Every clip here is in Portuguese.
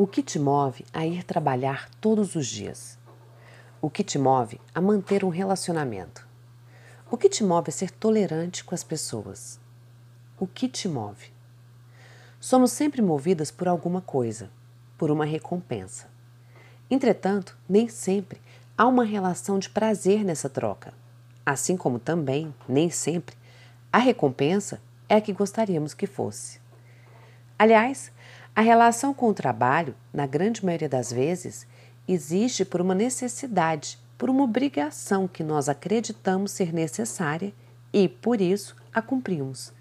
O que te move a ir trabalhar todos os dias? O que te move a manter um relacionamento? O que te move a ser tolerante com as pessoas? O que te move? Somos sempre movidas por alguma coisa, por uma recompensa. Entretanto, nem sempre há uma relação de prazer nessa troca. Assim como também, nem sempre, a recompensa é a que gostaríamos que fosse. Aliás, a relação com o trabalho, na grande maioria das vezes, existe por uma necessidade, por uma obrigação que nós acreditamos ser necessária e, por isso, a cumprimos.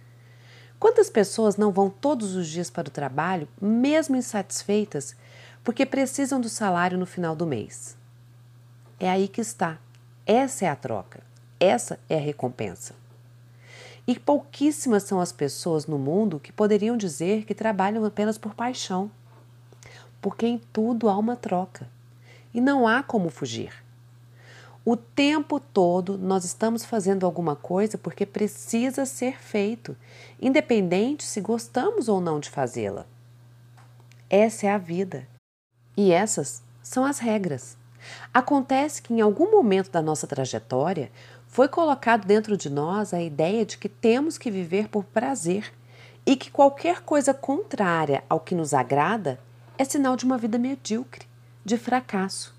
Quantas pessoas não vão todos os dias para o trabalho, mesmo insatisfeitas, porque precisam do salário no final do mês? É aí que está. Essa é a troca. Essa é a recompensa. E pouquíssimas são as pessoas no mundo que poderiam dizer que trabalham apenas por paixão. Porque em tudo há uma troca. E não há como fugir. O tempo todo nós estamos fazendo alguma coisa porque precisa ser feito, independente se gostamos ou não de fazê-la. Essa é a vida. E essas são as regras. Acontece que em algum momento da nossa trajetória foi colocado dentro de nós a ideia de que temos que viver por prazer e que qualquer coisa contrária ao que nos agrada é sinal de uma vida medíocre, de fracasso.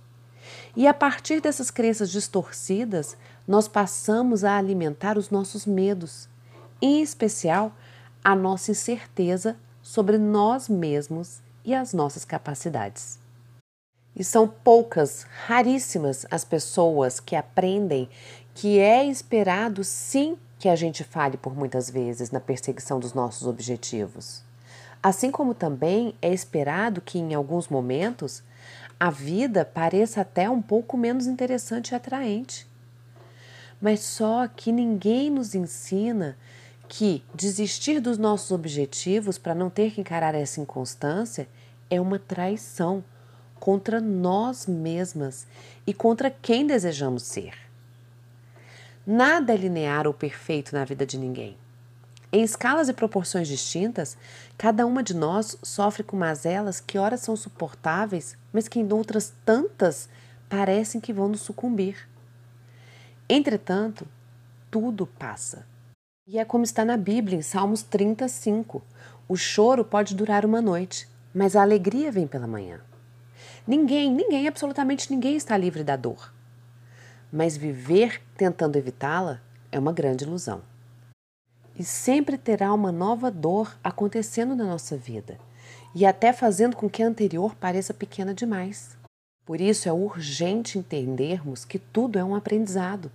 E a partir dessas crenças distorcidas, nós passamos a alimentar os nossos medos, em especial a nossa incerteza sobre nós mesmos e as nossas capacidades. E são poucas, raríssimas as pessoas que aprendem que é esperado sim que a gente fale por muitas vezes na perseguição dos nossos objetivos. Assim como também é esperado que em alguns momentos a vida pareça até um pouco menos interessante e atraente. Mas só que ninguém nos ensina que desistir dos nossos objetivos para não ter que encarar essa inconstância é uma traição contra nós mesmas e contra quem desejamos ser. Nada é linear ou perfeito na vida de ninguém. Em escalas e proporções distintas, cada uma de nós sofre com mazelas que ora são suportáveis, mas que em outras tantas parecem que vão nos sucumbir. Entretanto, tudo passa. E é como está na Bíblia, em Salmos 35. O choro pode durar uma noite, mas a alegria vem pela manhã. Ninguém, ninguém, absolutamente ninguém está livre da dor. Mas viver tentando evitá-la é uma grande ilusão. E sempre terá uma nova dor acontecendo na nossa vida, e até fazendo com que a anterior pareça pequena demais. Por isso é urgente entendermos que tudo é um aprendizado,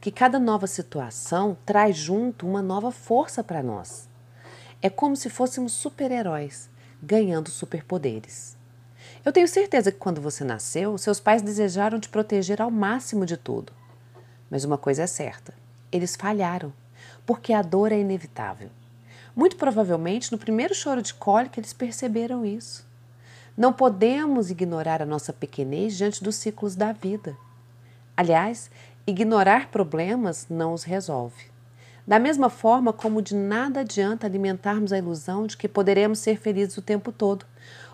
que cada nova situação traz junto uma nova força para nós. É como se fôssemos super-heróis ganhando superpoderes. Eu tenho certeza que quando você nasceu, seus pais desejaram te proteger ao máximo de tudo. Mas uma coisa é certa: eles falharam, porque a dor é inevitável. Muito provavelmente, no primeiro choro de cólica, eles perceberam isso. Não podemos ignorar a nossa pequenez diante dos ciclos da vida. Aliás, ignorar problemas não os resolve. Da mesma forma como de nada adianta alimentarmos a ilusão de que poderemos ser felizes o tempo todo,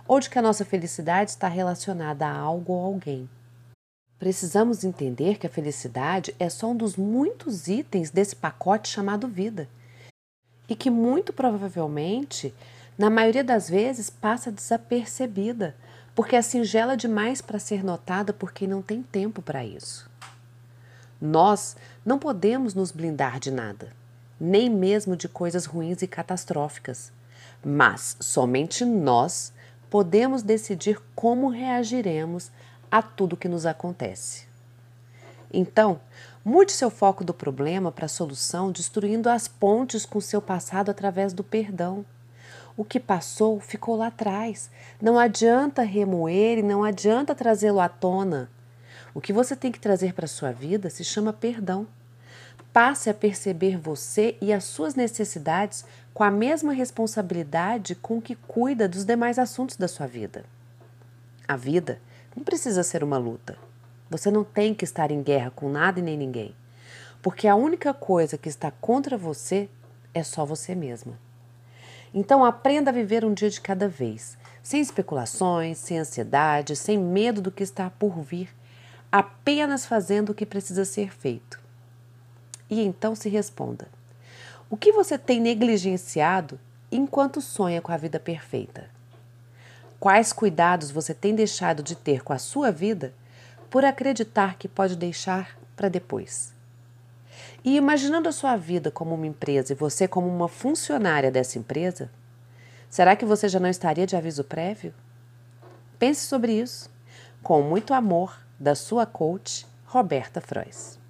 ou de que a nossa felicidade está relacionada a algo ou alguém. Precisamos entender que a felicidade é só um dos muitos itens desse pacote chamado vida e que muito provavelmente, na maioria das vezes, passa desapercebida, porque é singela demais para ser notada por quem não tem tempo para isso. Nós não podemos nos blindar de nada, nem mesmo de coisas ruins e catastróficas, mas somente nós podemos decidir como reagiremos a tudo que nos acontece. Então, mude seu foco do problema para a solução, destruindo as pontes com seu passado através do perdão. O que passou ficou lá atrás. Não adianta remoer e não adianta trazê-lo à tona. O que você tem que trazer para a sua vida se chama perdão. Passe a perceber você e as suas necessidades com a mesma responsabilidade com que cuida dos demais assuntos da sua vida. A vida não precisa ser uma luta. Você não tem que estar em guerra com nada e nem ninguém, porque a única coisa que está contra você é só você mesma. Então aprenda a viver um dia de cada vez, sem especulações, sem ansiedade, sem medo do que está por vir, apenas fazendo o que precisa ser feito. E então se responda: o que você tem negligenciado enquanto sonha com a vida perfeita? Quais cuidados você tem deixado de ter com a sua vida por acreditar que pode deixar para depois? E imaginando a sua vida como uma empresa e você como uma funcionária dessa empresa, será que você já não estaria de aviso prévio? Pense sobre isso. Com muito amor, da sua coach, Roberta Frois.